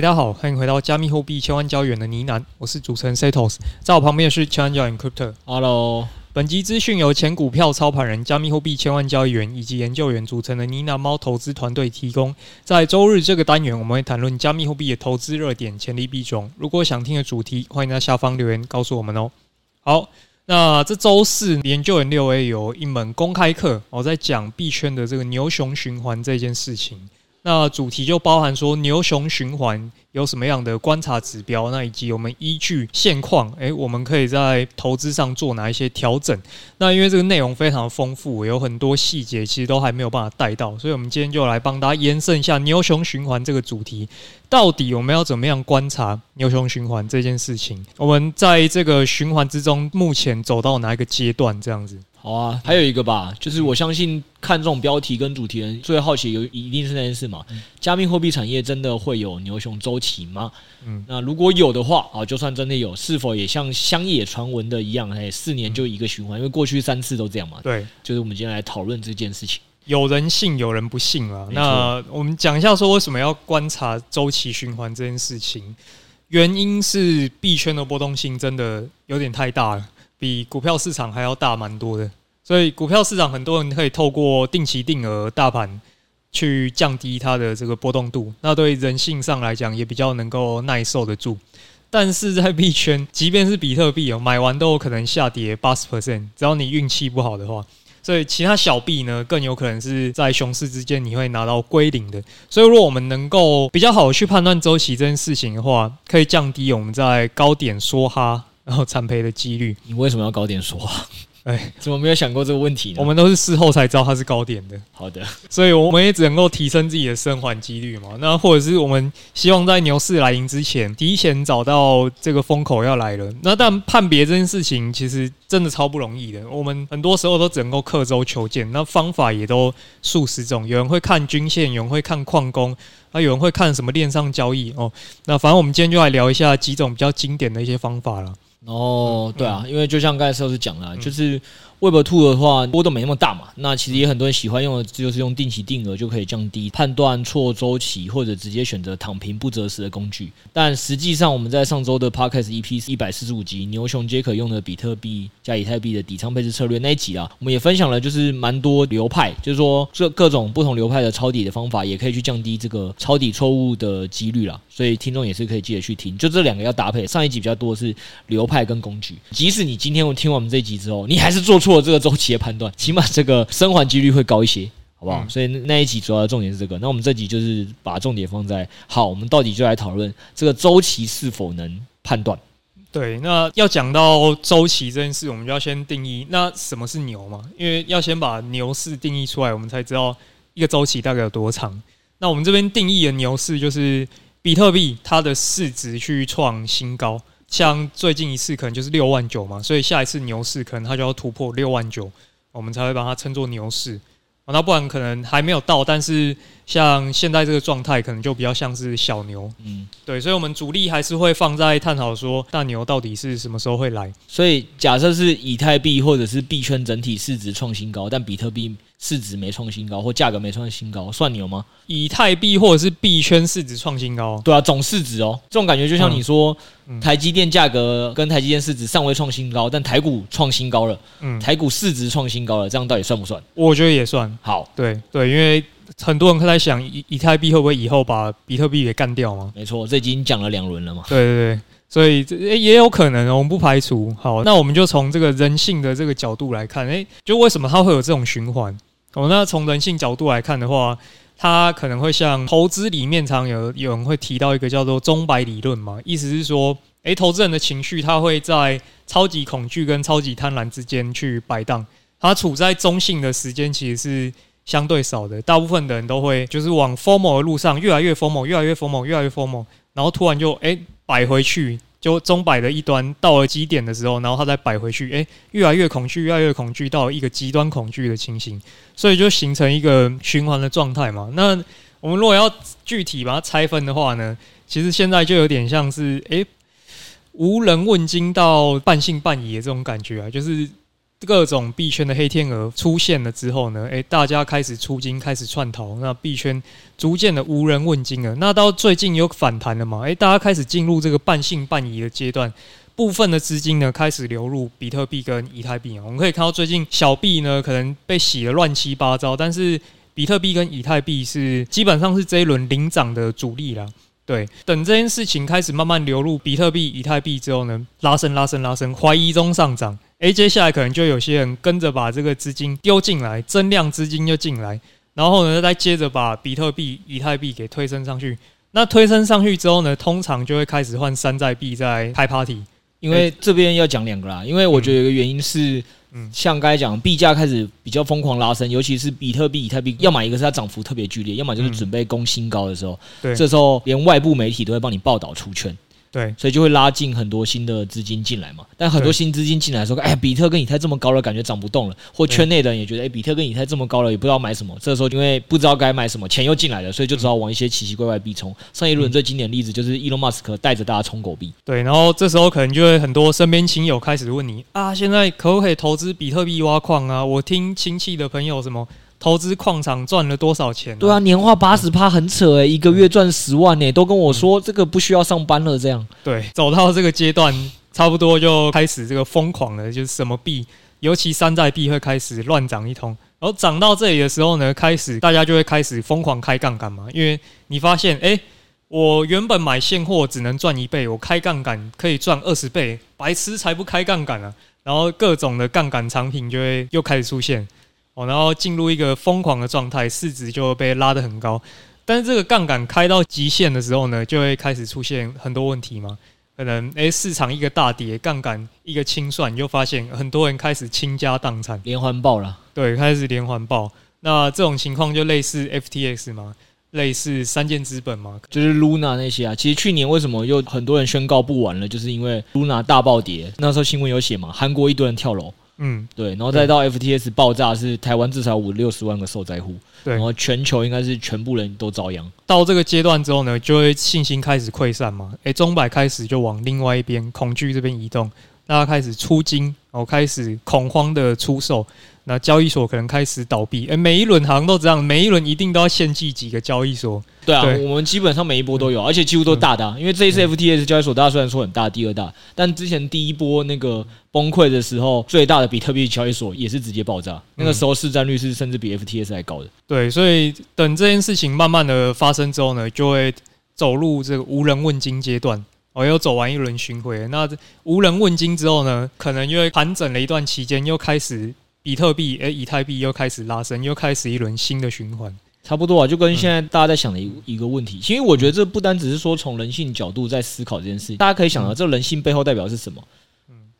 嗨，大家好，欢迎回到加密货币千万交易员的呢喃，我是主持人 Setos，在我旁边是千万交易员 Crypto。Hello，本集资讯由前股票操盘人、加密货币千万交易员以及研究员组成的呢喃猫投资团队提供。在周日这个单元，我们会谈论加密货币的投资热点、潜力币种。如果想听的主题，欢迎在下方留言告诉我们哦。好。那这周四，研究员六 A 有一门公开课，我在讲币圈的这个牛熊循环这件事情。那主题就包含说牛熊循环有什么样的观察指标，那以及我们依据现况，诶、我们可以在投资上做哪一些调整？那因为这个内容非常丰富，有很多细节其实都还没有办法带到，所以我们今天就来帮大家延伸一下牛熊循环这个主题。到底我们要怎么样观察牛熊循环这件事情？我们在这个循环之中，目前走到哪一个阶段？这样子。好啊，还有一个吧，就是我相信看这种标题跟主题人最好奇有一定是那件事嘛。嗯、加密货币产业真的会有牛熊周期吗？嗯，那如果有的话啊，就算真的有，是否也像乡野传闻的一样，哎，四年就一个循环？因为过去三次都这样嘛。对，就是我们今天来讨论这件事情。有人信，有人不信啊。那我们讲一下说为什么要观察周期循环这件事情？原因是币圈的波动性真的有点太大了。比股票市场还要大蛮多的，所以股票市场很多人可以透过定期定额大盘去降低它的这个波动度，那对人性上来讲也比较能够耐受得住。但是在币圈，即便是比特币哦，买完都有可能下跌八十 percent，只要你运气不好的话。所以其他小币呢，更有可能是在熊市之间你会拿到归零的。所以如果我们能够比较好去判断周期这件事情的话，可以降低我们在高点梭哈。然后惨赔的几率，你为什么要高点说话？哎，怎么没有想过这个问题呢？我们都是事后才知道它是高点的。好的，所以我们也只能够提升自己的生还几率嘛。那或者是我们希望在牛市来临之前，提前找到这个风口要来了。那但判别这件事情其实真的超不容易的。我们很多时候都只能够刻舟求剑，那方法也都数十种。有人会看均线，有人会看矿工，啊，有人会看什么链上交易哦。那反正我们今天就来聊一下几种比较经典的一些方法了。哦，对啊，因为就像刚才 Sales 讲了，就是。Web Two 的话波动没那么大嘛，那其实也很多人喜欢用的，就是用定期定额就可以降低判断错周期，或者直接选择躺平不择时的工具。但实际上我们在上周的 Podcast EP 一百四十五集牛熊皆可用的比特币加以太币的底仓配置策略那一集啊，我们也分享了就是蛮多流派，就是说这各种不同流派的抄底的方法，也可以去降低这个抄底错误的几率啦。所以听众也是可以记得去听，就这两个要搭配。上一集比较多的是流派跟工具，即使你今天我听完我们这一集之后，你还是做错。了这个周期的判断，起码这个生还几率会高一些，好不好？嗯、所以那一集主要的重点是这个。那我们这集就是把重点放在，好，我们到底就来讨论这个周期是否能判断。对，那要讲到周期这件事，我们就要先定义那什么是牛嘛？因为要先把牛市定义出来，我们才知道一个周期大概有多长。那我们这边定义的牛市就是比特币它的市值去创新高。像最近一次可能就是六万九嘛，所以下一次牛市可能它就要突破六万九，我们才会把它称作牛市。那不然可能还没有到，但是像现在这个状态，可能就比较像是小牛。嗯，对，所以我们主力还是会放在探讨说大牛到底是什么时候会来。所以假设是以太币或者是币圈整体市值创新高，但比特币。市值没创新高或价格没创新高，算牛吗？以太币或者是币圈市值创新高，对啊，总市值哦，这种感觉就像你说，嗯、台积电价格跟台积电市值尚未创新高，但台股创新高了，嗯，台股市值创新高了，这样到底算不算？我觉得也算。好，对对，因为很多人都在想，以以太币会不会以后把比特币给干掉吗？没错，这已经讲了两轮了嘛。对对对，所以这也有可能，我们不排除。好，那我们就从这个人性的这个角度来看，诶，就为什么它会有这种循环？哦，那从人性角度来看的话，它可能会像投资里面常有有人会提到一个叫做钟摆理论嘛，意思是说，诶，投资人的情绪它会在超级恐惧跟超级贪婪之间去摆荡，它处在中性的时间其实是相对少的，大部分的人都会就是往 FOMO 的路上越来越 formal，越来越 formal，越来越 formal，然后突然就诶摆回去。就钟摆的一端到了极点的时候，然后它再摆回去，哎，越来越恐惧，越来越恐惧，到了一个极端恐惧的情形，所以就形成一个循环的状态嘛。那我们如果要具体把它拆分的话呢，其实现在就有点像是哎，无人问津到半信半疑的这种感觉啊，就是各种币圈的黑天鹅出现了之后呢，诶，大家开始出金，开始串逃，那币圈逐渐的无人问津了。那到最近有反弹了嘛？诶，大家开始进入这个半信半疑的阶段，部分的资金呢开始流入比特币跟以太币啊。我们可以看到最近小币呢可能被洗得乱七八糟，但是比特币跟以太币是基本上是这一轮领涨的主力啦。对，等这件事情开始慢慢流入比特币、以太币之后呢，拉升、拉升、拉升，怀疑中上涨。诶，接下来可能就有些人跟着把这个资金丢进来，增量资金就进来，然后呢，再接着把比特币、以太币给推升上去。那推升上去之后呢，通常就会开始换山寨币在开 party。因为这边要讲两个啦，因为我觉得有一个原因是。嗯，像刚才讲，币价开始比较疯狂拉升，尤其是比特币、以太币，要么一个是它涨幅特别剧烈，要么就是准备攻新高的时候，对，这时候连外部媒体都会帮你报道出圈。对，所以就会拉进很多新的资金进来嘛。但很多新资金进来说，哎，比特跟以太这么高了，感觉涨不动了。或圈内的人也觉得，哎，比特跟以太这么高了，也不知道买什么。这个时候因为不知道该买什么，钱又进来了，所以就只好往一些奇奇怪怪币冲。上一轮最经典例子就是伊隆马斯克带着大家冲狗币。对，然后这时候可能就会很多身边亲友开始问你啊，现在可不可以投资比特币挖矿啊？我听亲戚的朋友什么。投资矿场赚了多少钱？对啊，年化八十趴很扯诶，一个月赚十万诶，都跟我说这个不需要上班了这样。对，走到这个阶段，差不多就开始这个疯狂了，就是什么币，尤其山寨币会开始乱涨一通。然后涨到这里的时候呢，开始大家就会开始疯狂开杠杆嘛，因为你发现，诶，我原本买现货只能赚一倍，我开杠杆可以赚二十倍，白痴才不开杠杆啊！然后各种的杠杆产品就会又开始出现。哦，然后进入一个疯狂的状态，市值就会被拉得很高。但是这个杠杆开到极限的时候呢，就会开始出现很多问题嘛。可能诶，市场一个大跌，杠杆一个清算，你就发现很多人开始倾家荡产，连环爆了。对，开始连环爆。那这种情况就类似 FTX 嘛，类似三箭资本嘛，就是 Luna 那些啊。其实去年为什么又很多人宣告不玩了，就是因为 Luna 大暴跌。那时候新闻有写嘛，韩国一堆人跳楼。嗯，对，然后再到 FTS 爆炸，是台湾至少五六十万个受灾户，对，然后全球应该是全部人都遭殃。到这个阶段之后呢，就会信心开始溃散嘛，诶，中百开始就往另外一边恐惧这边移动，大家开始出金，然后开始恐慌的出售。那交易所可能开始倒闭，诶，每一轮好像都这样，每一轮一定都要献祭几个交易所。对啊，对我们基本上每一波都有，而且几乎都大的，因为这一次 FTS 交易所大家虽然说很大，第二大，但之前第一波那个崩溃的时候，最大的比特币交易所也是直接爆炸，那个时候市占率是甚至比 FTS 还高的。对，所以等这件事情慢慢的发生之后呢，就会走入这个无人问津阶段，哦，又走完一轮巡回，那无人问津之后呢，可能因为盘整了一段期间，又开始。比特币，诶，以太币又开始拉升，又开始一轮新的循环，差不多啊，就跟现在大家在想的一一个问题。其实我觉得这不单只是说从人性角度在思考这件事，大家可以想到这人性背后代表是什么？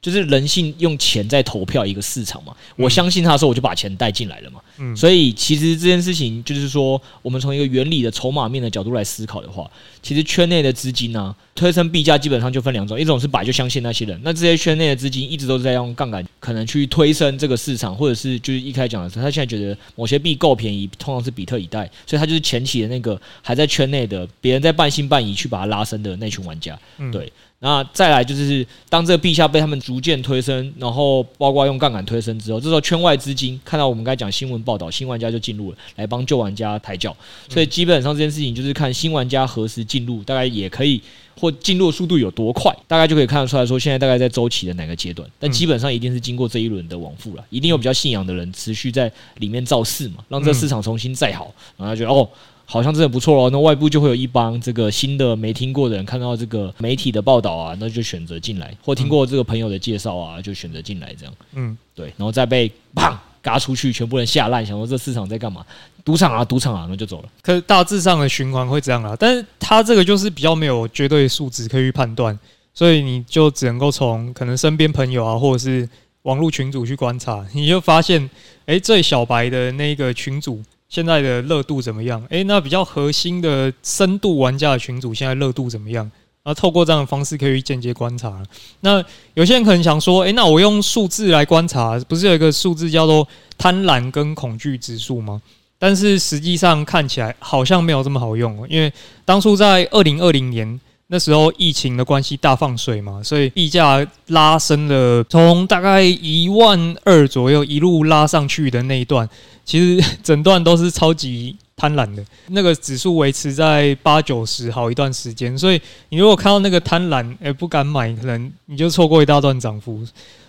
就是人性用钱在投票一个市场嘛，我相信他的时候，我就把钱带进来了嘛。嗯，所以其实这件事情就是说，我们从一个原理的筹码面的角度来思考的话，其实圈内的资金呢，推升币价基本上就分两种，一种是摆就相信那些人，那这些圈内的资金一直都是在用杠杆，可能去推升这个市场，或者是就是一开始讲的时候，他现在觉得某些币够便宜，通常是比特以太，所以他就是前期的那个还在圈内的，别人在半信半疑去把它拉升的那群玩家，对。那再来就是，当这个币价被他们逐渐推升，然后包括用杠杆推升之后，这时候圈外资金看到我们刚才讲新闻报道，新玩家就进入了，来帮旧玩家抬轿。所以基本上这件事情就是看新玩家何时进入，大概也可以或进入的速度有多快，大概就可以看得出来说现在大概在周期的哪个阶段。但基本上一定是经过这一轮的往复了，一定有比较信仰的人持续在里面造势嘛，让这个市场重新再好，然后他觉得哦。好像真的不错哦，那外部就会有一帮这个新的没听过的人看到这个媒体的报道啊，那就选择进来，或听过这个朋友的介绍啊，就选择进来这样。嗯，对，然后再被砰嘎出去，全部人吓烂，想说这市场在干嘛？赌场啊，赌场啊，那就走了。可是大致上的循环会这样啊，但是他这个就是比较没有绝对数值可以去判断，所以你就只能够从可能身边朋友啊，或者是网络群组去观察，你就发现，诶、欸，最小白的那个群组。现在的热度怎么样？诶，那比较核心的深度玩家的群组现在热度怎么样？啊，透过这样的方式可以间接观察。那有些人可能想说，诶，那我用数字来观察，不是有一个数字叫做贪婪跟恐惧指数吗？但是实际上看起来好像没有这么好用，因为当初在二零二零年那时候疫情的关系大放水嘛，所以币价拉升了，从大概一万二左右一路拉上去的那一段，其实整段都是超级贪婪的，那个指数维持在八九十好一段时间，所以你如果看到那个贪婪，诶、欸，不敢买，可能你就错过一大段涨幅。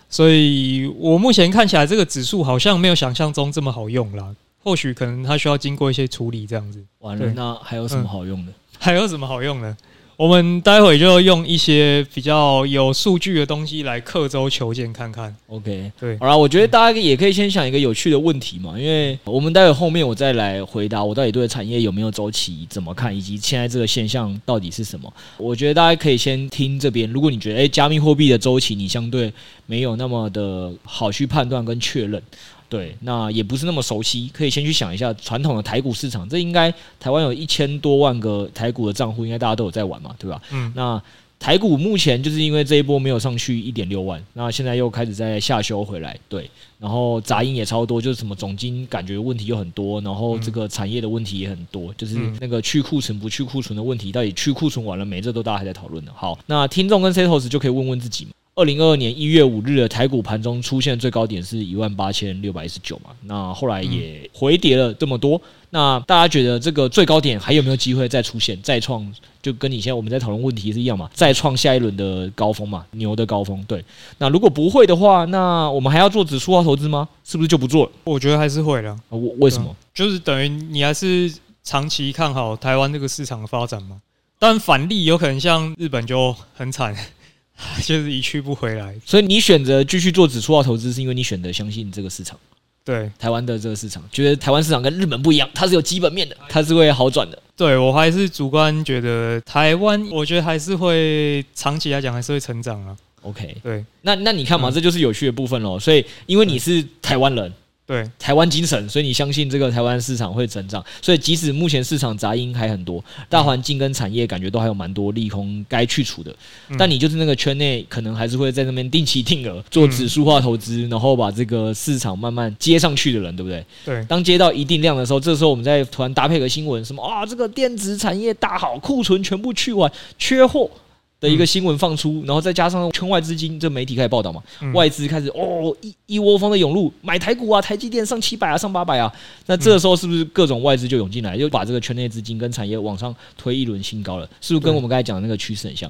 所以我目前看起来，这个指数好像没有想象中这么好用啦。或许可能它需要经过一些处理，这样子。完了，那还有什么好用的？嗯、还有什么好用的？我们待会就用一些比较有数据的东西来刻舟求剑看看。OK，对，好了，我觉得大家也可以先想一个有趣的问题嘛，因为我们待会后面我再来回答我到底对产业有没有周期怎么看，以及现在这个现象到底是什么。我觉得大家可以先听这边，如果你觉得诶，加密货币的周期你相对没有那么的好去判断跟确认。对，那也不是那么熟悉，可以先去想一下传统的台股市场。这应该台湾有一千多万个台股的账户，应该大家都有在玩嘛，对吧？嗯。那台股目前就是因为这一波没有上去一点六万，那现在又开始在下修回来。对，然后杂音也超多，就是什么总金感觉问题又很多，然后这个产业的问题也很多，就是那个去库存不去库存的问题，到底去库存完了没？这都大家还在讨论的。好，那听众跟 Setos 就可以问问自己嘛。二零二二年一月五日的台股盘中出现最高点是一万八千六百一十九嘛？那后来也回跌了这么多。那大家觉得这个最高点还有没有机会再出现、再创？就跟你现在我们在讨论问题是一样嘛？再创下一轮的高峰嘛？牛的高峰。对。那如果不会的话，那我们还要做指数化投资吗？是不是就不做了？我觉得还是会的。我为什么？就是等于你还是长期看好台湾这个市场的发展嘛？但反例有可能像日本就很惨。就是一去不回来，所以你选择继续做指数化投资，是因为你选择相信这个市场，对台湾的这个市场，觉得台湾市场跟日本不一样，它是有基本面的，它是会好转的。对我还是主观觉得台湾，我觉得还是会长期来讲还是会成长啊。OK，对，那那你看嘛，这就是有趣的部分喽。所以因为你是台湾人。对台湾精神，所以你相信这个台湾市场会成长。所以即使目前市场杂音还很多，大环境跟产业感觉都还有蛮多利空该去除的，但你就是那个圈内可能还是会在那边定期定额做指数化投资，然后把这个市场慢慢接上去的人，对不对？对。当接到一定量的时候，这时候我们再突然搭配个新闻，什么啊，这个电子产业大好，库存全部去完，缺货。的一个新闻放出，然后再加上圈外资金，这媒体开始报道嘛，外资开始哦一一窝蜂的涌入买台股啊，台积电上七百啊，上八百啊，那这个时候是不是各种外资就涌进来，又把这个圈内资金跟产业往上推一轮新高了？是不是跟我们刚才讲的那个趋势很像？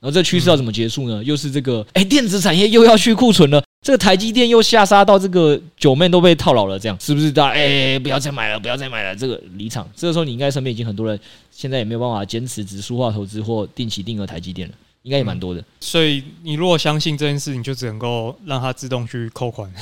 然后这趋势要怎么结束呢？又是这个哎，电子产业又要去库存了，这个台积电又下杀到这个九妹都被套牢了，这样是不是大家哎不要再买了，不要再买了，这个离场。这个时候你应该身边已经很多人。现在也没有办法坚持指数化投资或定期定额台积电了，应该也蛮多的、嗯。所以你如果相信这件事，你就只能够让它自动去扣款，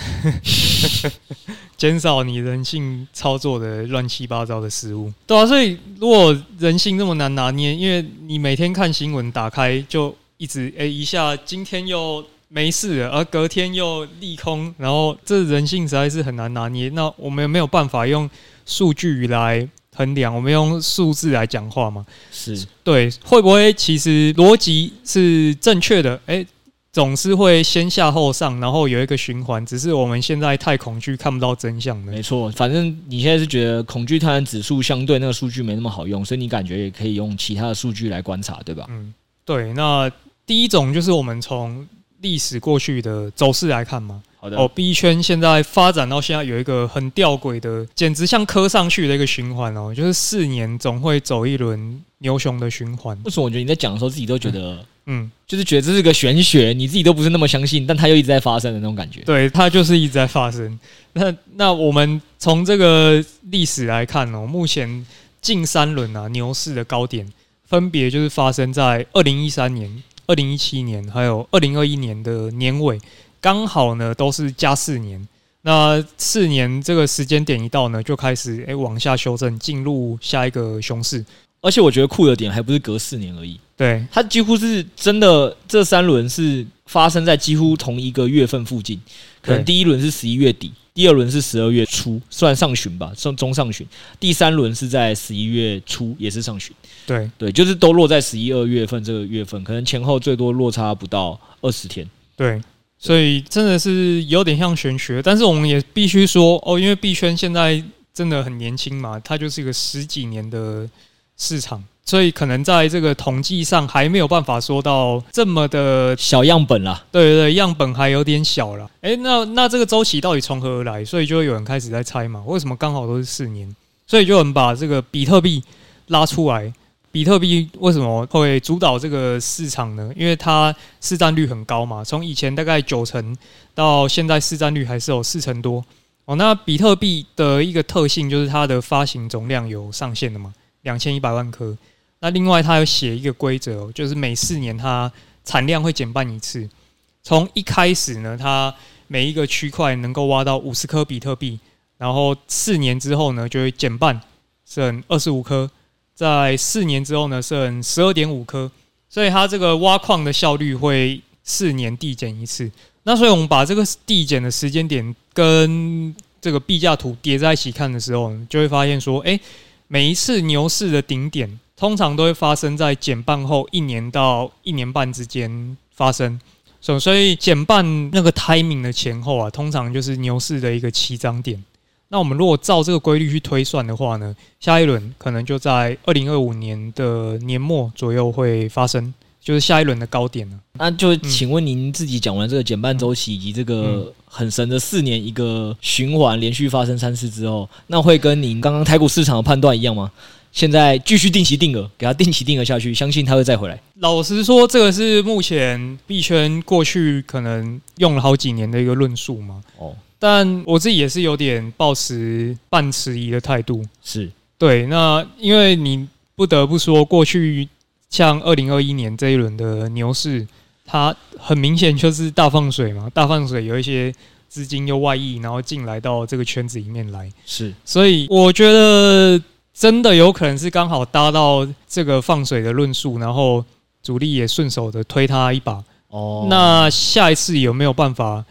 减少你人性操作的乱七八糟的失误。对啊，所以如果人性那么难拿捏，因为你每天看新闻打开就一直诶、欸、一下今天又没事了，而隔天又利空，然后这人性实在是很难拿捏。那我们有没有办法用数据来？衡量，我们用数字来讲话嘛？是对，会不会其实逻辑是正确的？哎、欸，总是会先下后上，然后有一个循环，只是我们现在太恐惧，看不到真相。没错，反正你现在是觉得恐惧贪婪指数相对那个数据没那么好用，所以你感觉也可以用其他的数据来观察，对吧？嗯，对。那第一种就是我们从历史过去的走势来看嘛。好的。哦，，B 圈现在发展到现在有一个很吊诡的，简直像磕上去的一个循环哦，就是四年总会走一轮牛熊的循环。为什么我觉得你在讲的时候自己都觉得，嗯，就是觉得这是个玄学，你自己都不是那么相信，但它又一直在发生的那种感觉。对，它就是一直在发生。那那我们从这个历史来看哦，目前近三轮啊牛市的高点，分别就是发生在二零一三年、二零一七年，还有二零二一年的年尾。刚好呢，都是加四年。那四年这个时间点一到呢，就开始诶、欸、往下修正，进入下一个熊市。而且我觉得酷的点还不是隔四年而已，对，它几乎是真的。这三轮是发生在几乎同一个月份附近，可能第一轮是十一月底，第二轮是十二月初，算上旬吧，算中上旬。第三轮是在十一月初，也是上旬。对对，就是都落在十一二月份这个月份，可能前后最多落差不到二十天。对。所以真的是有点像玄学，但是我们也必须说哦，因为币圈现在真的很年轻嘛，它就是一个十几年的市场，所以可能在这个统计上还没有办法说到这么的小样本啦。对对对，样本还有点小了。诶，那那这个周期到底从何而来？所以就会有人开始在猜嘛，为什么刚好都是四年？所以就有人把这个比特币拉出来。比特币为什么会主导这个市场呢？因为它市占率很高嘛，从以前大概九成到现在市占率还是有四成多。哦，那比特币的一个特性就是它的发行总量有上限的嘛，两千一百万颗。那另外它有写一个规则，就是每四年它产量会减半一次。从一开始呢，它每一个区块能够挖到五十颗比特币，然后四年之后呢，就会减半，剩二十五颗。在四年之后呢，剩十二点五颗。所以它这个挖矿的效率会四年递减一次。那所以我们把这个递减的时间点跟这个币价图叠在一起看的时候，就会发现说，哎，每一次牛市的顶点通常都会发生在减半后一年到一年半之间发生。所所以减半那个 timing 的前后啊，通常就是牛市的一个起涨点。那我们如果照这个规律去推算的话呢，下一轮可能就在二零二五年的年末左右会发生，就是下一轮的高点了。那就请问您自己讲完这个减半周期以及这个很神的四年一个循环连续发生三次之后，那会跟您刚刚台股市场的判断一样吗？现在继续定期定额，给它定期定额下去，相信它会再回来。老实说，这个是目前币圈过去可能用了好几年的一个论述嘛。哦。但我自己也是有点抱持半迟疑的态度，是对。那因为你不得不说，过去像二零二一年这一轮的牛市，它很明显就是大放水嘛，大放水有一些资金又外溢，然后进来到这个圈子里面来，是。所以我觉得真的有可能是刚好搭到这个放水的论述，然后主力也顺手的推他一把。哦，那下一次有没有办法？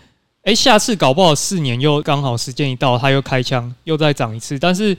哎，下次搞不好四年又刚好时间一到，他又开枪，又再涨一次。但是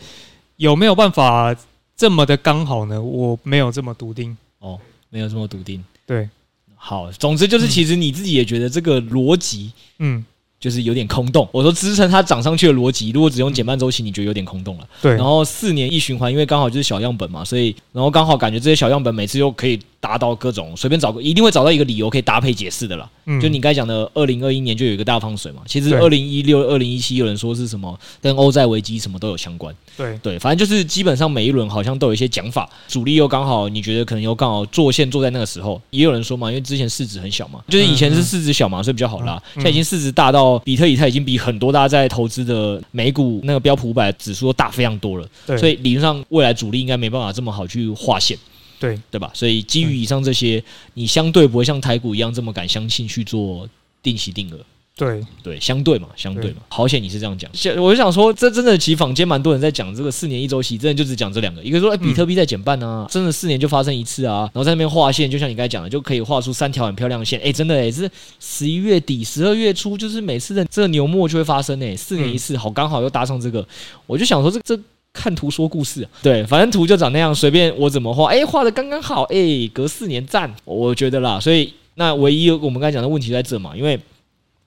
有没有办法这么的刚好呢？我没有这么笃定哦，没有这么笃定。对，好，总之就是，其实你自己也觉得这个逻辑，嗯。就是有点空洞。我说支撑它涨上去的逻辑，如果只用减半周期，你觉得有点空洞了。对。然后四年一循环，因为刚好就是小样本嘛，所以然后刚好感觉这些小样本每次又可以达到各种随便找个，一定会找到一个理由可以搭配解释的啦。嗯。就你刚才讲的，二零二一年就有一个大放水嘛。其实二零一六、二零一七有人说是什么跟欧债危机什么都有相关。对对，反正就是基本上每一轮好像都有一些讲法，主力又刚好你觉得可能又刚好做线做在那个时候，也有人说嘛，因为之前市值很小嘛，就是以前是市值小嘛，所以比较好拉。现在已经市值大到比特以太已经比。很多大家在投资的美股那个标普五百指数都大非常多了，对，所以理论上未来主力应该没办法这么好去划线，对对吧？所以基于以上这些，你相对不会像台股一样这么敢相信去做定期定额。对对，相对嘛，相对嘛，好险你是这样讲。我就想说，这真的其实坊间蛮多人在讲这个四年一周期，真的就只讲这两个。一个说，哎，比特币在减半啊，真的四年就发生一次啊，然后在那边画线，就像你刚才讲的，就可以画出三条很漂亮的线。哎，真的哎，是十一月底、十二月初，就是每次的这个牛末就会发生哎，四年一次，好刚好又搭上这个。我就想说，这这看图说故事，对，反正图就长那样，随便我怎么画，哎，画的刚刚好，哎，隔四年赞，我觉得啦。所以那唯一我们刚才讲的问题在这嘛，因为。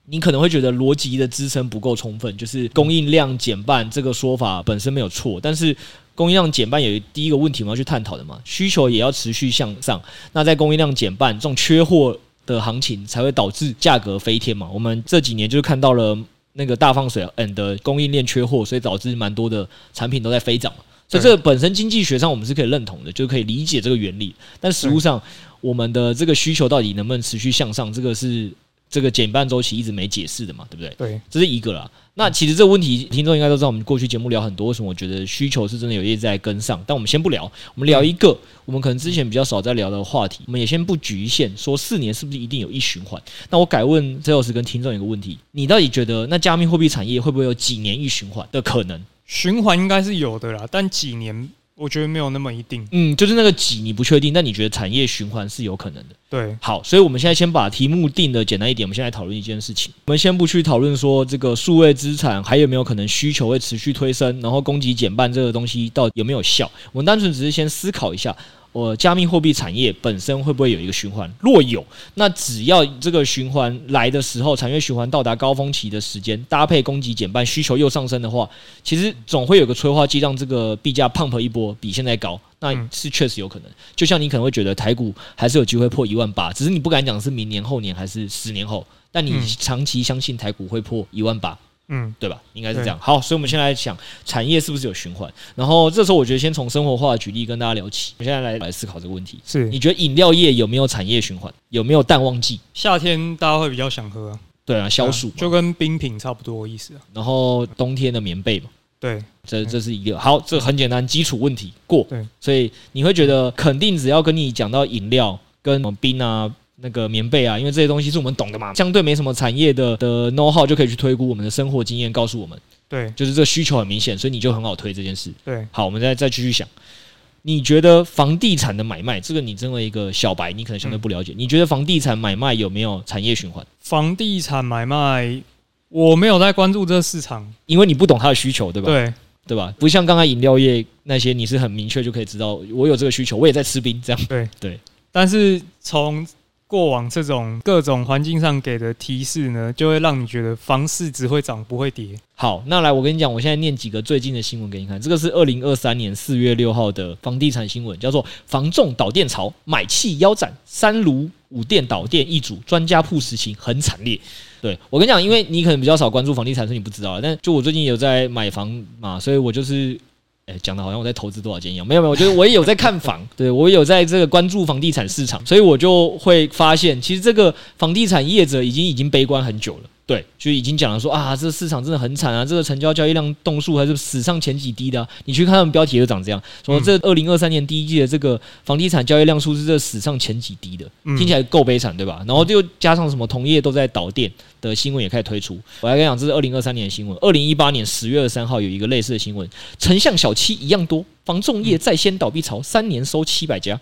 你可能会觉得逻辑的支撑不够充分，就是供应量减半这个说法本身没有错，但是供应量减半有第一个问题我们要去探讨的嘛，需求也要持续向上，那在供应量减半这种缺货的行情才会导致价格飞天嘛。我们这几年就是看到了那个大放水，and 的供应链缺货，所以导致蛮多的产品都在飞涨嘛。所以这个本身经济学上我们是可以认同的，就可以理解这个原理，但实物上我们的这个需求到底能不能持续向上，这个是。这个减半周期一直没解释的嘛，对不对？对，这是一个啦。那其实这个问题，听众应该都知道。我们过去节目聊很多，为什么我觉得需求是真的有一直在跟上？但我们先不聊，我们聊一个我们可能之前比较少在聊的话题。我们也先不局限说四年是不是一定有一循环。那我改问周老师跟听众一个问题：你到底觉得那加密货币产业会不会有几年一循环的可能？循环应该是有的啦，但几年？我觉得没有那么一定，嗯，就是那个几你不确定，但你觉得产业循环是有可能的。对，好，所以我们现在先把题目定的简单一点，我们现在讨论一件事情。我们先不去讨论说这个数位资产还有没有可能需求会持续推升，然后供给减半这个东西到底有没有效？我们单纯只是先思考一下，我、呃、加密货币产业本身会不会有一个循环？若有，那只要这个循环来的时候，产业循环到达高峰期的时间，搭配供给减半，需求又上升的话，其实总会有个催化剂，让这个币价 pump 一波，比现在高。那是确实有可能。就像你可能会觉得台股还是有机会破一万八，只是你不敢讲是明年、后年还是十年后，但你长期相信台股会破一万八。嗯，对吧？应该是这样。好，所以我们先来讲产业是不是有循环？然后这时候我觉得先从生活化的举例跟大家聊起。我现在来来思考这个问题：是你觉得饮料业有没有产业循环？有没有淡旺季？夏天大家会比较想喝，对啊，消暑就跟冰品差不多意思啊。然后冬天的棉被嘛，对，这这是一个好，这很简单，基础问题过。对，所以你会觉得肯定只要跟你讲到饮料跟冰啊。那个棉被啊，因为这些东西是我们懂的嘛，相对没什么产业的的 know how 就可以去推估我们的生活经验，告诉我们，对，就是这个需求很明显，所以你就很好推这件事。对，好，我们再再继续想，你觉得房地产的买卖，这个你身为一个小白，你可能相对不了解，嗯、你觉得房地产买卖有没有产业循环？房地产买卖，我没有在关注这个市场，因为你不懂它的需求，对吧？对，对吧？不像刚才饮料业那些，你是很明确就可以知道，我有这个需求，我也在吃冰，这样。对对，但是从过往这种各种环境上给的提示呢，就会让你觉得房市只会涨不会跌。好，那来我跟你讲，我现在念几个最近的新闻给你看。这个是二零二三年四月六号的房地产新闻，叫做“房仲倒店潮，买气腰斩，三炉五店倒店一组，专家铺实情很惨烈”。对，我跟你讲，因为你可能比较少关注房地产，所以你不知道。但就我最近有在买房嘛，所以我就是。哎，讲的好像我在投资多少钱一样，没有没有，我觉得我也有在看房，对，我也有在这个关注房地产市场，所以我就会发现，其实这个房地产业者已经已经悲观很久了。对，就已经讲了说啊，这个市场真的很惨啊，这个成交交易量栋数还是史上前几低的啊。你去看他们标题就长这样，说这二零二三年第一季的这个房地产交易量数是这史上前几低的，听起来够悲惨，对吧？然后就加上什么同业都在倒店的新闻也开始推出。我来跟你讲，这是二零二三年的新闻。二零一八年十月二十三号有一个类似的新闻，城像小七一样多，房仲业再掀倒闭潮，三年收七百家。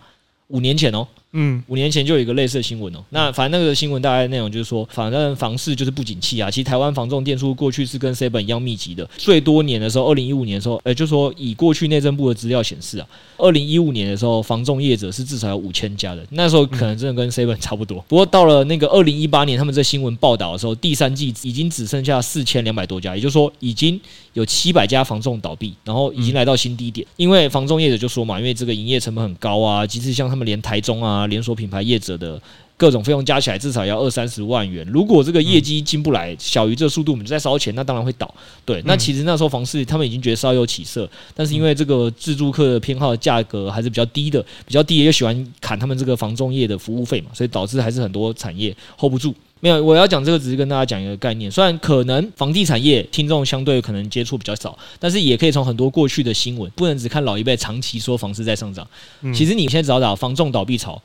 五年前哦。嗯，五年前就有一个类似的新闻哦。那反正那个新闻大概内容就是说，反正房市就是不景气啊。其实台湾房仲店数过去是跟 Seven 一样密集的，最多年的时候，二零一五年的时候，呃，就说以过去内政部的资料显示啊，二零一五年的时候，房仲业者是至少有五千家的。那时候可能真的跟 Seven 差不多。不过到了那个二零一八年，他们这新闻报道的时候，第三季已经只剩下四千两百多家，也就是说已经有七百家房仲倒闭，然后已经来到新低点。因为房仲业者就说嘛，因为这个营业成本很高啊，即使像他们连台中啊连锁品牌业者。的各种费用加起来至少要二三十万元。如果这个业绩进不来，小于这个速度，我们就再烧钱，那当然会倒。对，那其实那时候房市他们已经觉得稍有起色，但是因为这个自住客的偏好的价格还是比较低的，比较低，也喜欢砍他们这个房仲业的服务费嘛，所以导致还是很多产业 hold 不住。没有，我要讲这个只是跟大家讲一个概念。虽然可能房地产业听众相对可能接触比较少，但是也可以从很多过去的新闻，不能只看老一辈长期说房市在上涨。其实你现在找找房仲倒闭潮。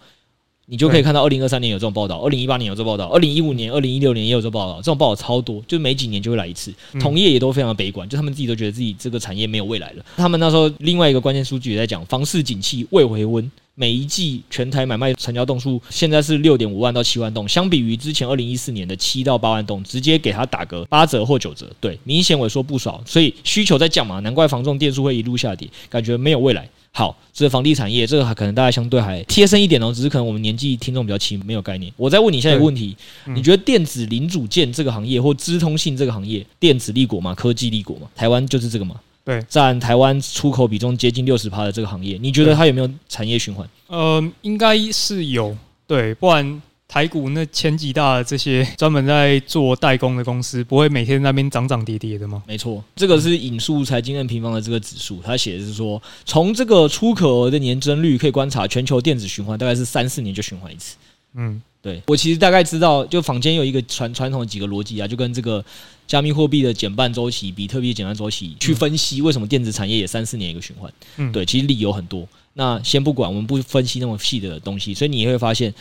你就可以看到，二零二三年有这种报道，二零一八年有这种报道，二零一五年、二零一六年也有这种报道，这种报道超多，就每几年就会来一次。同业也都非常的悲观，就他们自己都觉得自己这个产业没有未来了。他们那时候另外一个关键数据也在讲，房市景气未回温，每一季全台买卖成交栋数现在是六点五万到七万栋，相比于之前二零一四年的七到八万栋，直接给它打个八折或九折，对，明显萎缩不少。所以需求在降嘛，难怪房仲店数会一路下跌，感觉没有未来。好，这是房地产业，这个还可能大家相对还贴身一点哦，只是可能我们年纪听众比较轻，没有概念。我再问你下一个问题，嗯、你觉得电子零组件这个行业或资通信这个行业，电子立国嘛，科技立国嘛，台湾就是这个嘛？对，占台湾出口比重接近六十趴的这个行业，你觉得它有没有产业循环？呃，应该是有，对，不然。台股那前几大的这些专门在做代工的公司，不会每天在那边涨涨跌跌的吗？没错，这个是引述财经 M 平方的这个指数，它写的是说，从这个出口额的年增率可以观察，全球电子循环大概是三四年就循环一次。嗯，对，我其实大概知道，就坊间有一个传传统的几个逻辑啊，就跟这个加密货币的减半周期、比特币减半周期去分析，为什么电子产业也三四年一个循环？嗯，对，其实理由很多。那先不管，我们不分析那么细的东西，所以你也会发现。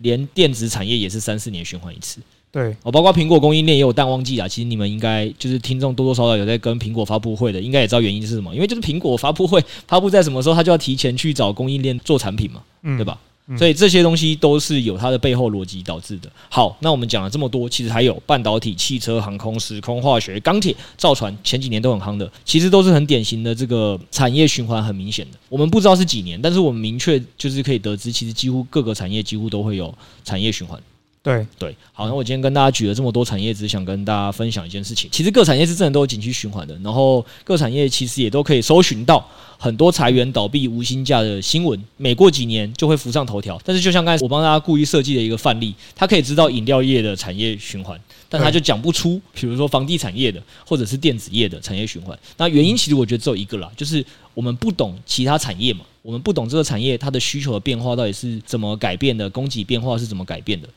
连电子产业也是三四年循环一次，对，哦，包括苹果供应链也有淡旺季啊。其实你们应该就是听众多多少少有在跟苹果发布会的，应该也知道原因是什么，因为就是苹果发布会发布在什么时候，他就要提前去找供应链做产品嘛，嗯，对吧？所以这些东西都是有它的背后逻辑导致的。好，那我们讲了这么多，其实还有半导体、汽车、航空、时空、化学、钢铁、造船，前几年都很夯的，其实都是很典型的这个产业循环，很明显的。我们不知道是几年，但是我们明确就是可以得知，其实几乎各个产业几乎都会有产业循环。对对，好，那我今天跟大家举了这么多产业，只想跟大家分享一件事情。其实各产业是真的都有景区循环的，然后各产业其实也都可以搜寻到很多裁员、倒闭、无薪假的新闻，每过几年就会浮上头条。但是就像刚才我帮大家故意设计的一个范例，他可以知道饮料业的产业循环，但他就讲不出，比如说房地产业的或者是电子业的产业循环。那原因其实我觉得只有一个啦，就是我们不懂其他产业嘛，我们不懂这个产业它的需求的变化到底是怎么改变的，供给变化是怎么改变的。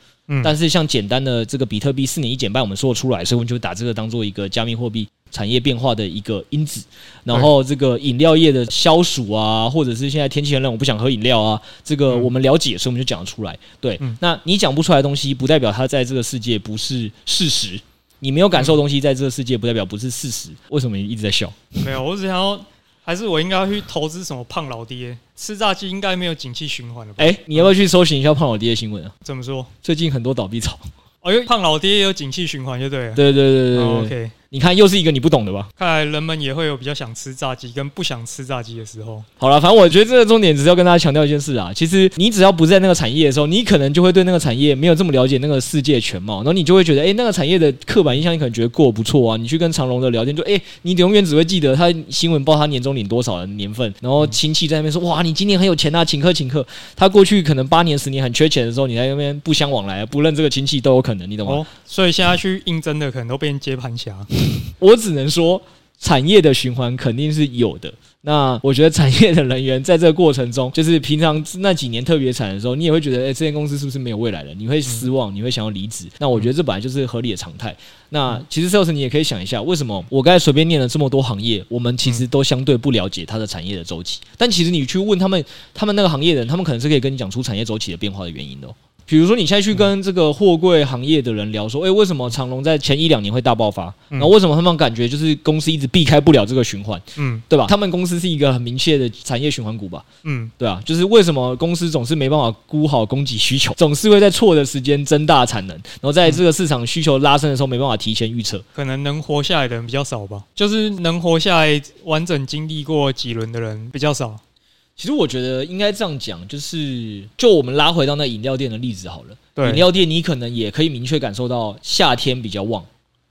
但是像简单的这个比特币四年一减半，我们说得出来，所以我们就打这个当做一个加密货币产业变化的一个因子。然后这个饮料业的消暑啊，或者是现在天气很冷，我不想喝饮料啊，这个我们了解，所以我们就讲得出来。对，那你讲不出来的东西，不代表它在这个世界不是事实。你没有感受的东西，在这个世界不代表不是事实。为什么你一直在笑？没有，我只想要。还是我应该要去投资什么胖老爹？吃炸鸡应该没有景气循环了吧？哎、欸，你要不要去搜寻一下胖老爹的新闻啊？怎么说？最近很多倒闭潮。哦，因为胖老爹也有景气循环，就对了。对对对对 OK。你看，又是一个你不懂的吧？看来人们也会有比较想吃炸鸡跟不想吃炸鸡的时候。好了，反正我觉得这个重点只是要跟大家强调一件事啊。其实你只要不在那个产业的时候，你可能就会对那个产业没有这么了解那个世界全貌，然后你就会觉得，哎、欸，那个产业的刻板印象，你可能觉得过得不错啊。你去跟长隆的聊天，就哎、欸，你永远只会记得他新闻报他年终领多少的年份，然后亲戚在那边说，哇，你今年很有钱啊，请客请客。他过去可能八年十年很缺钱的时候，你在那边不相往来，不认这个亲戚都有可能，你懂吗？哦、所以现在去应征的可能都变接盘侠。我只能。说产业的循环肯定是有的。那我觉得产业的人员在这个过程中，就是平常那几年特别惨的时候，你也会觉得，哎，这间公司是不是没有未来了？你会失望，你会想要离职。那我觉得这本来就是合理的常态。那其实 Sales 你也可以想一下，为什么我刚才随便念了这么多行业，我们其实都相对不了解它的产业的周期。但其实你去问他们，他们那个行业的人，他们可能是可以跟你讲出产业周期的变化的原因的哦。比如说，你现在去跟这个货柜行业的人聊，说，诶，为什么长隆在前一两年会大爆发？然后为什么他们感觉就是公司一直避开不了这个循环？嗯，对吧？他们公司是一个很明确的产业循环股吧？嗯，对啊，就是为什么公司总是没办法估好供给需求，总是会在错的时间增大产能，然后在这个市场需求拉升的时候没办法提前预测。可能能活下来的人比较少吧，就是能活下来完整经历过几轮的人比较少。其实我觉得应该这样讲，就是就我们拉回到那饮料店的例子好了。饮料店你可能也可以明确感受到夏天比较旺。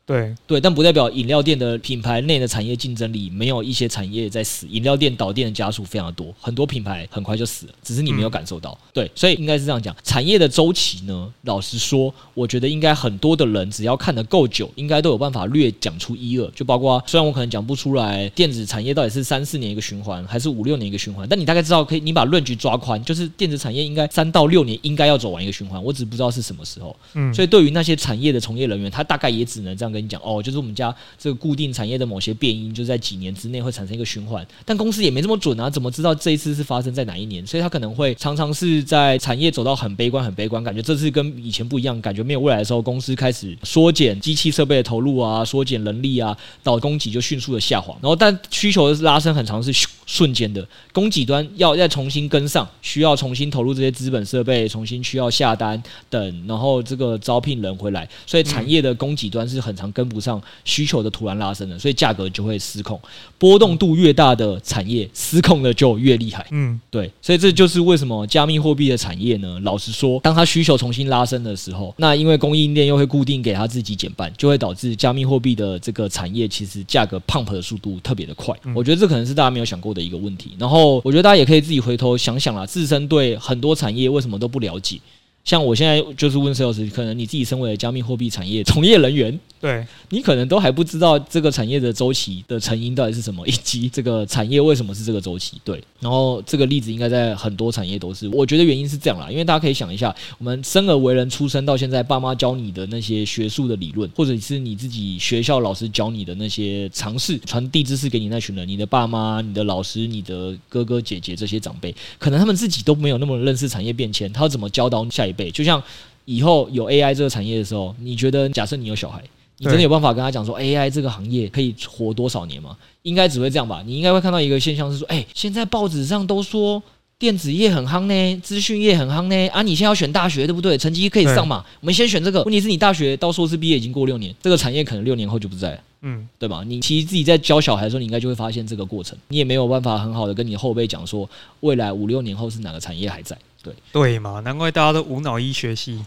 对对，但不代表饮料店的品牌内的产业竞争力没有一些产业在死，饮料店倒店的家数非常的多，很多品牌很快就死了，只是你没有感受到。嗯、对，所以应该是这样讲，产业的周期呢，老实说，我觉得应该很多的人只要看得够久，应该都有办法略讲出一二。就包括虽然我可能讲不出来电子产业到底是三四年一个循环，还是五六年一个循环，但你大概知道可以，你把论据抓宽，就是电子产业应该三到六年应该要走完一个循环，我只不知道是什么时候。嗯，所以对于那些产业的从业人员，他大概也只能这样跟跟你讲哦，就是我们。家这个固定产业的某些变因，就在几年之内会产生一个循环，但公司也没这么准啊，怎么知道这一次是发生在哪一年？所以他可能会常常是在产业走到很悲观、很悲观，感觉这次跟以前不一样，感觉没有未来的时候，公司开始缩减机器设备的投入啊，缩减人力啊，导供给就迅速的下滑。然后但需求的拉升很长，是瞬间的，供给端要再重新跟上，需要重新投入这些资本设备，重新需要下单等，然后这个招聘人回来，所以产业的供给端是很常跟不上。需求的突然拉升的，所以价格就会失控。波动度越大的产业，失控的就越厉害。嗯，对，所以这就是为什么加密货币的产业呢？老实说，当它需求重新拉升的时候，那因为供应链又会固定给它自己减半，就会导致加密货币的这个产业其实价格 pump 的速度特别的快。我觉得这可能是大家没有想过的一个问题。然后，我觉得大家也可以自己回头想想啦，自身对很多产业为什么都不了解。像我现在就是问 Sales，可能你自己身为加密货币产业从业人员。对，你可能都还不知道这个产业的周期的成因到底是什么，以及这个产业为什么是这个周期。对，然后这个例子应该在很多产业都是。我觉得原因是这样啦，因为大家可以想一下，我们生而为人出生到现在，爸妈教你的那些学术的理论，或者是你自己学校老师教你的那些常识，传递知识给你那群人，你的爸妈、你的老师、你的哥哥姐姐这些长辈，可能他们自己都没有那么认识产业变迁，他要怎么教导下一辈？就像以后有 AI 这个产业的时候，你觉得假设你有小孩。你真的有办法跟他讲说 AI 这个行业可以活多少年吗？应该只会这样吧。你应该会看到一个现象是说，哎，现在报纸上都说电子业很夯呢，资讯业很夯呢啊！你现在要选大学，对不对？成绩可以上嘛？我们先选这个。问题是你大学到硕士毕业已经过六年，这个产业可能六年后就不在了，嗯，对吧？你其实自己在教小孩的时候，你应该就会发现这个过程，你也没有办法很好的跟你后辈讲说，未来五六年后是哪个产业还在。对。对嘛，难怪大家都无脑医学系，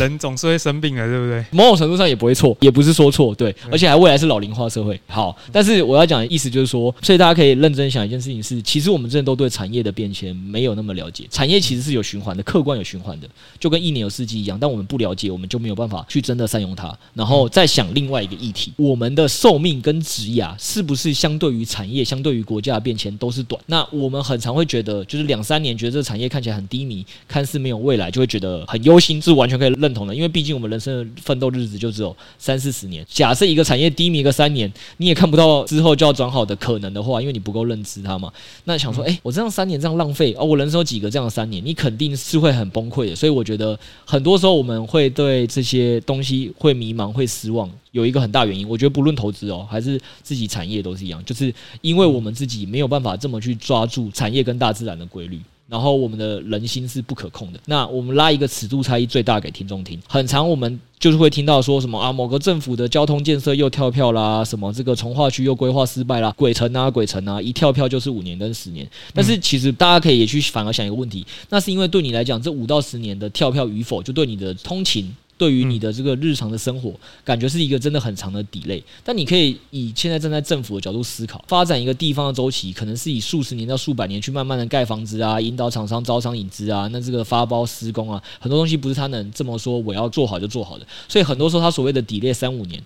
人总是会生病的，对不对？某种程度上也不会错，也不是说错，对，而且还未来是老龄化社会。好，但是我要讲的意思就是说，所以大家可以认真想一件事情是，其实我们真的都对产业的变迁没有那么了解。产业其实是有循环的，客观有循环的，就跟一年有四季一样。但我们不了解，我们就没有办法去真的善用它。然后再想另外一个议题，我们的寿命跟职涯是不是相对于产业、相对于国家的变迁都是短？那我们很常会觉得，就是两三年觉得这个产业看起来很低迷，看似没有未来，就会觉得很忧心，是完全可以认同的。因为毕竟我们人生的奋斗日子就只有三四十年。假设一个产业低迷个三年，你也看不到之后就要转好的可能的话，因为你不够认知它嘛。那想说，哎，我这样三年这样浪费，哦，我人生有几个这样的三年，你肯定是会很崩溃的。所以我觉得很多时候我们会对这些东西会迷茫、会失望，有一个很大原因。我觉得不论投资哦，还是自己产业都是一样，就是因为我们自己没有办法这么去抓住产业跟大自然的规律。然后我们的人心是不可控的。那我们拉一个尺度差异最大给听众听。很长我们就是会听到说什么啊，某个政府的交通建设又跳票啦，什么这个从化区又规划失败啦，鬼城啊鬼城啊，一跳票就是五年跟十年。但是其实大家可以也去反而想一个问题，那是因为对你来讲，这五到十年的跳票与否，就对你的通勤。对于你的这个日常的生活，感觉是一个真的很长的 delay。但你可以以现在站在政府的角度思考，发展一个地方的周期，可能是以数十年到数百年去慢慢的盖房子啊，引导厂商招商引资啊，那这个发包施工啊，很多东西不是他能这么说我要做好就做好的。所以很多时候他所谓的 delay 三五年，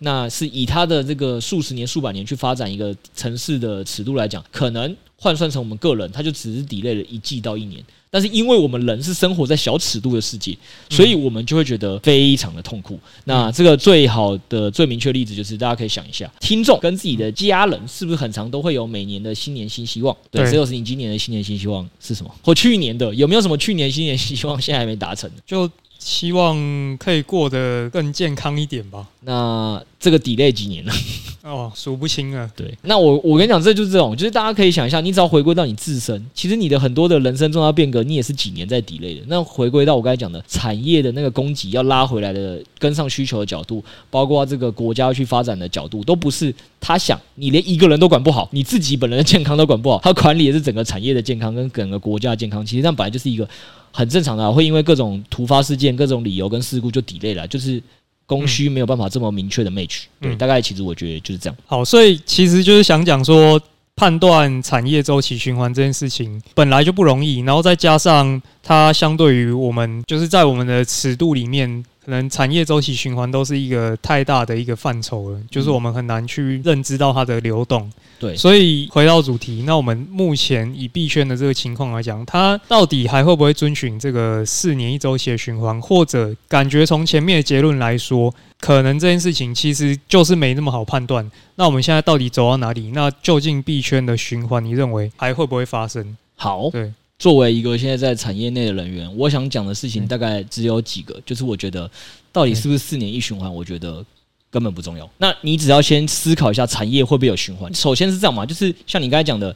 那是以他的这个数十年、数百年去发展一个城市的尺度来讲，可能换算成我们个人，他就只是 delay 了一季到一年。但是因为我们人是生活在小尺度的世界，所以我们就会觉得非常的痛苦。那这个最好的、最明确的例子就是，大家可以想一下，听众跟自己的家人是不是很常都会有每年的新年新希望？对，只有是你今年的新年新希望是什么？或去年的有没有什么去年新年新希望现在还没达成？就。希望可以过得更健康一点吧。那这个 delay 几年了？哦，数不清了。对，那我我跟你讲，这就是这种，就是大家可以想一下，你只要回归到你自身，其实你的很多的人生重要变革，你也是几年在 delay 的。那回归到我刚才讲的产业的那个供给要拉回来的，跟上需求的角度，包括这个国家去发展的角度，都不是他想你连一个人都管不好，你自己本人的健康都管不好，他管理的是整个产业的健康跟整个国家的健康。其实这样本来就是一个。很正常的，会因为各种突发事件、各种理由跟事故就 delay 了，就是供需没有办法这么明确的 match。对，大概其实我觉得就是这样。好，所以其实就是想讲说，判断产业周期循环这件事情本来就不容易，然后再加上它相对于我们，就是在我们的尺度里面。可能产业周期循环都是一个太大的一个范畴了，就是我们很难去认知到它的流动。对，所以回到主题，那我们目前以币圈的这个情况来讲，它到底还会不会遵循这个四年一周期的循环？或者感觉从前面的结论来说，可能这件事情其实就是没那么好判断。那我们现在到底走到哪里？那究竟币圈的循环，你认为还会不会发生？好，对。作为一个现在在产业内的人员，我想讲的事情大概只有几个，就是我觉得到底是不是四年一循环，我觉得根本不重要。那你只要先思考一下产业会不会有循环。首先是这样嘛，就是像你刚才讲的。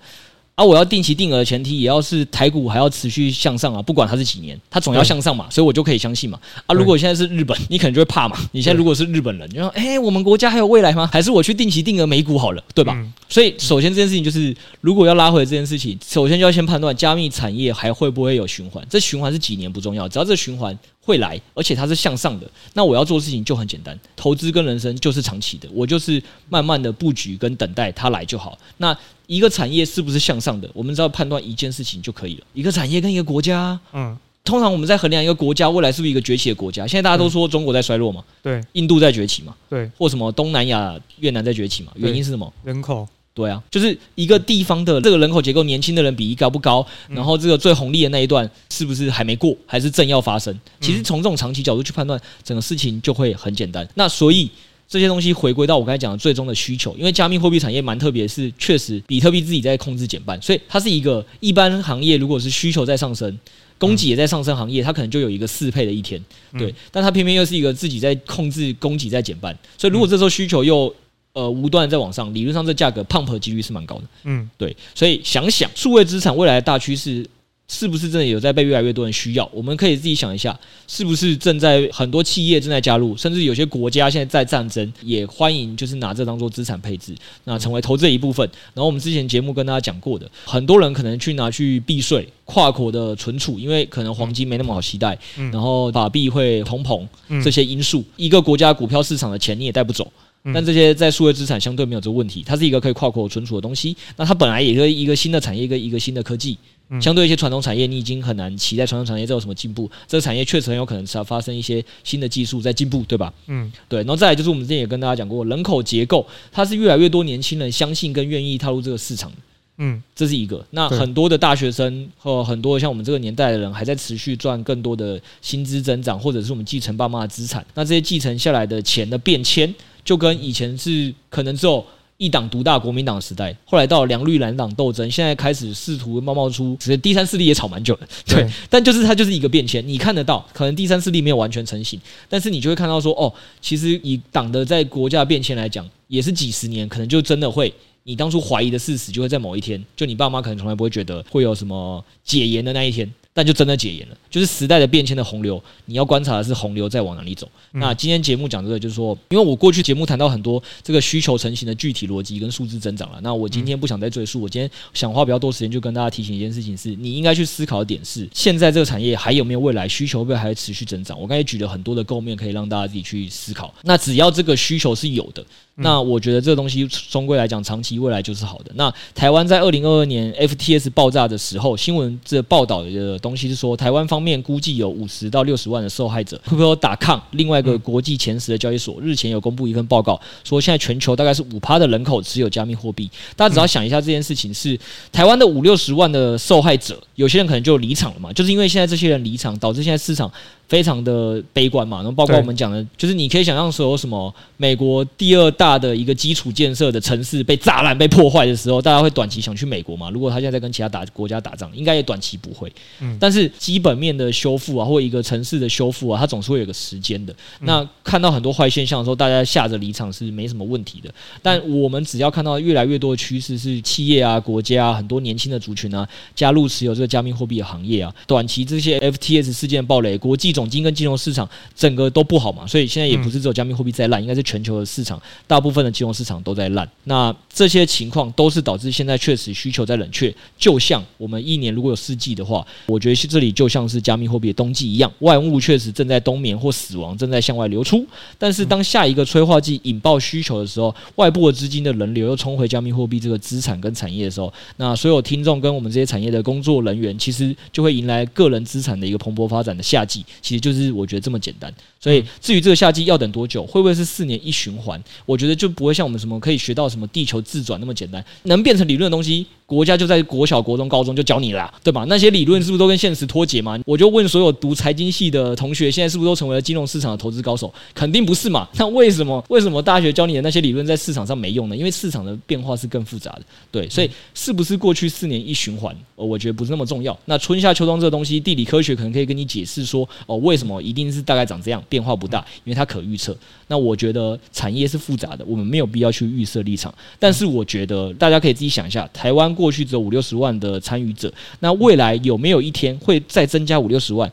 啊，我要定期定额的前提也要是台股还要持续向上啊，不管它是几年，它总要向上嘛，所以我就可以相信嘛。啊，如果现在是日本，你可能就会怕嘛。你现在如果是日本人，你说，哎，我们国家还有未来吗？还是我去定期定额美股好了，对吧？所以首先这件事情就是，如果要拉回这件事情，首先就要先判断加密产业还会不会有循环。这循环是几年不重要，只要这循环会来，而且它是向上的，那我要做的事情就很简单，投资跟人生就是长期的，我就是慢慢的布局跟等待它来就好。那一个产业是不是向上的？我们只要判断一件事情就可以了。一个产业跟一个国家，嗯，通常我们在衡量一个国家未来是不是一个崛起的国家。现在大家都说中国在衰落嘛，对，印度在崛起嘛，对，或什么东南亚越南在崛起嘛，原因是什么？人口，对啊，就是一个地方的这个人口结构，年轻的人比例高不高？然后这个最红利的那一段是不是还没过，还是正要发生？其实从这种长期角度去判断，整个事情就会很简单。那所以。这些东西回归到我刚才讲的最终的需求，因为加密货币产业蛮特别，是确实比特币自己在控制减半，所以它是一个一般行业，如果是需求在上升，供给也在上升行业，它可能就有一个适配的一天，对。但它偏偏又是一个自己在控制供给在减半，所以如果这时候需求又呃无端在往上，理论上这价格 pump 的几率是蛮高的，嗯，对。所以想想数位资产未来的大趋势。是不是真的有在被越来越多人需要？我们可以自己想一下，是不是正在很多企业正在加入，甚至有些国家现在在战争，也欢迎就是拿这当做资产配置，那成为投资的一部分。然后我们之前节目跟大家讲过的，很多人可能去拿去避税、跨国的存储，因为可能黄金没那么好期待，然后法币会通膨这些因素，一个国家股票市场的钱你也带不走。但这些在数位资产相对没有这个问题，它是一个可以跨国存储的东西。那它本来也是一个新的产业，一个一个新的科技。相对一些传统产业，你已经很难期待传统产业再有什么进步。这个产业确实很有可能是要发生一些新的技术在进步，对吧？嗯，对。然后再来就是我们之前也跟大家讲过，人口结构它是越来越多年轻人相信跟愿意踏入这个市场。嗯，这是一个。那很多的大学生和很多像我们这个年代的人，还在持续赚更多的薪资增长，或者是我们继承爸妈的资产。那这些继承下来的钱的变迁。就跟以前是可能只有一党独大国民党时代，后来到了梁绿蓝党斗争，现在开始试图冒冒出，其实第三势力也吵蛮久了，对。对 但就是它就是一个变迁，你看得到，可能第三势力没有完全成型，但是你就会看到说，哦，其实以党的在国家变迁来讲，也是几十年，可能就真的会，你当初怀疑的事实，就会在某一天，就你爸妈可能从来不会觉得会有什么解严的那一天。但就真的解严了，就是时代的变迁的洪流，你要观察的是洪流在往哪里走。嗯、那今天节目讲这个，就是说，因为我过去节目谈到很多这个需求成型的具体逻辑跟数字增长了，那我今天不想再赘述，我今天想花比较多时间，就跟大家提醒一件事情是，你应该去思考的点是，现在这个产业还有没有未来需求，会不会还会持续增长？我刚才举了很多的构面，可以让大家自己去思考。那只要这个需求是有的。那我觉得这个东西终归来讲，长期未来就是好的。那台湾在二零二二年 FTS 爆炸的时候，新闻这报道的东西是说，台湾方面估计有五十到六十万的受害者。Crypto.com 另外一个国际前十的交易所日前有公布一份报告，说现在全球大概是五趴的人口持有加密货币。大家只要想一下这件事情是台湾的五六十万的受害者，有些人可能就离场了嘛，就是因为现在这些人离场，导致现在市场。非常的悲观嘛，然后包括我们讲的，就是你可以想象所有什么美国第二大的一个基础建设的城市被炸烂、被破坏的时候，大家会短期想去美国嘛？如果他现在在跟其他打国家打仗，应该也短期不会。嗯，但是基本面的修复啊，或一个城市的修复啊，它总是会有个时间的。那看到很多坏现象的时候，大家吓着离场是没什么问题的。但我们只要看到越来越多的趋势是企业啊、国家啊、很多年轻的族群啊加入持有这个加密货币的行业啊，短期这些 FTS 事件暴雷，国际。总金跟金融市场整个都不好嘛，所以现在也不是只有加密货币在烂，应该是全球的市场大部分的金融市场都在烂。那这些情况都是导致现在确实需求在冷却。就像我们一年如果有四季的话，我觉得这里就像是加密货币的冬季一样，万物确实正在冬眠或死亡，正在向外流出。但是当下一个催化剂引爆需求的时候，外部的资金的人流又冲回加密货币这个资产跟产业的时候，那所有听众跟我们这些产业的工作人员，其实就会迎来个人资产的一个蓬勃发展的夏季。其实就是我觉得这么简单，所以至于这个夏季要等多久，会不会是四年一循环？我觉得就不会像我们什么可以学到什么地球自转那么简单，能变成理论的东西。国家就在国小、国中、高中就教你了，对吧？那些理论是不是都跟现实脱节嘛？我就问所有读财经系的同学，现在是不是都成为了金融市场的投资高手？肯定不是嘛？那为什么？为什么大学教你的那些理论在市场上没用呢？因为市场的变化是更复杂的，对。所以是不是过去四年一循环？呃我觉得不是那么重要。那春夏秋冬这个东西，地理科学可能可以跟你解释说，哦，为什么一定是大概长这样，变化不大？因为它可预测。那我觉得产业是复杂的，我们没有必要去预设立场。但是我觉得大家可以自己想一下，台湾。过去只有五六十万的参与者，那未来有没有一天会再增加五六十万？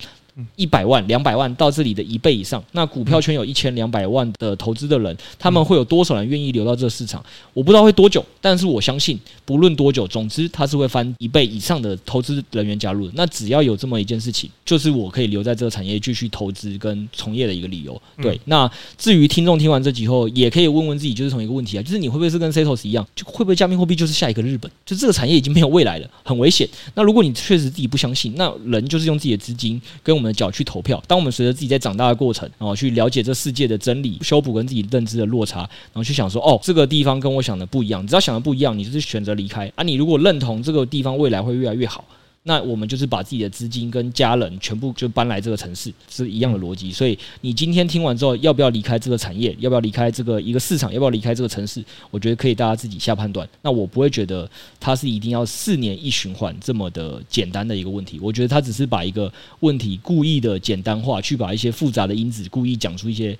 一百万、两百万到这里的一倍以上，那股票圈有一千两百万的投资的人，他们会有多少人愿意留到这个市场？我不知道会多久，但是我相信不论多久，总之他是会翻一倍以上的投资人员加入的。那只要有这么一件事情，就是我可以留在这个产业继续投资跟从业的一个理由。对，那至于听众听完这集后，也可以问问自己，就是同一个问题啊，就是你会不会是跟 Setos 一样，就会不会加密货币就是下一个日本？就这个产业已经没有未来了，很危险。那如果你确实自己不相信，那人就是用自己的资金跟我们的脚去投票。当我们随着自己在长大的过程，然后去了解这世界的真理，修补跟自己认知的落差，然后去想说，哦，这个地方跟我想的不一样。只要想的不一样，你就是选择离开啊。你如果认同这个地方未来会越来越好。那我们就是把自己的资金跟家人全部就搬来这个城市，是一样的逻辑。所以你今天听完之后，要不要离开这个产业？要不要离开这个一个市场？要不要离开这个城市？我觉得可以大家自己下判断。那我不会觉得它是一定要四年一循环这么的简单的一个问题。我觉得它只是把一个问题故意的简单化，去把一些复杂的因子故意讲出一些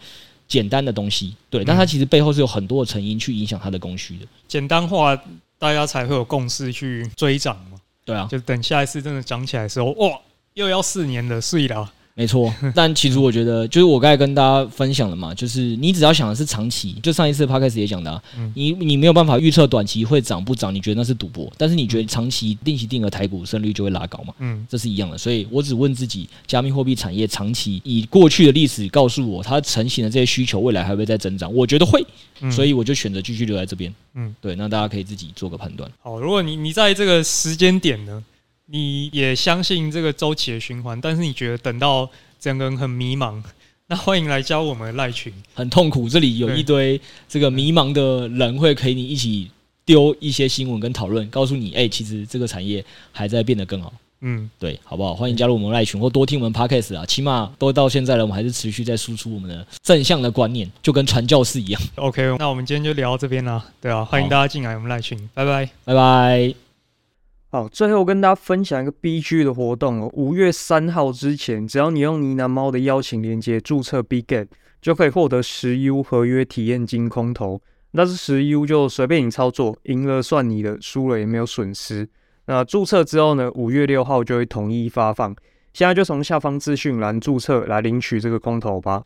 简单的东西。对，但它其实背后是有很多的成因去影响它的供需的。简单化，大家才会有共识去追涨嘛。对啊，就等下一次真的涨起来的时候，哇，又要四年了，睡了。没错，但其实我觉得，就是我刚才跟大家分享的嘛，就是你只要想的是长期，就上一次 Podcast 也讲的、啊，你你没有办法预测短期会涨不涨，你觉得那是赌博，但是你觉得长期定期定额台股胜率就会拉高嘛？嗯，这是一样的，所以我只问自己，加密货币产业长期以过去的历史告诉我，它成型的这些需求未来还会再增长，我觉得会，所以我就选择继续留在这边。嗯，对，那大家可以自己做个判断。好，如果你你在这个时间点呢？你也相信这个周期的循环，但是你觉得等到整个人很迷茫，那欢迎来加我们的赖群。很痛苦，这里有一堆这个迷茫的人会陪你一起丢一些新闻跟讨论，告诉你，哎、欸，其实这个产业还在变得更好。嗯，对，好不好？欢迎加入我们赖群，或多听我们 Podcast 啊。起码都到现在了，我们还是持续在输出我们的正向的观念，就跟传教士一样。OK，那我们今天就聊到这边啦。对啊，欢迎大家进来我们赖群，拜拜，拜拜。好，最后跟大家分享一个 BG 的活动哦。五月三号之前，只要你用呢喃猫的邀请链接注册 Bget，就可以获得十 U 合约体验金空投。那是十 U 就随便你操作，赢了算你的，输了也没有损失。那注册之后呢，五月六号就会统一发放。现在就从下方资讯栏注册来领取这个空投吧。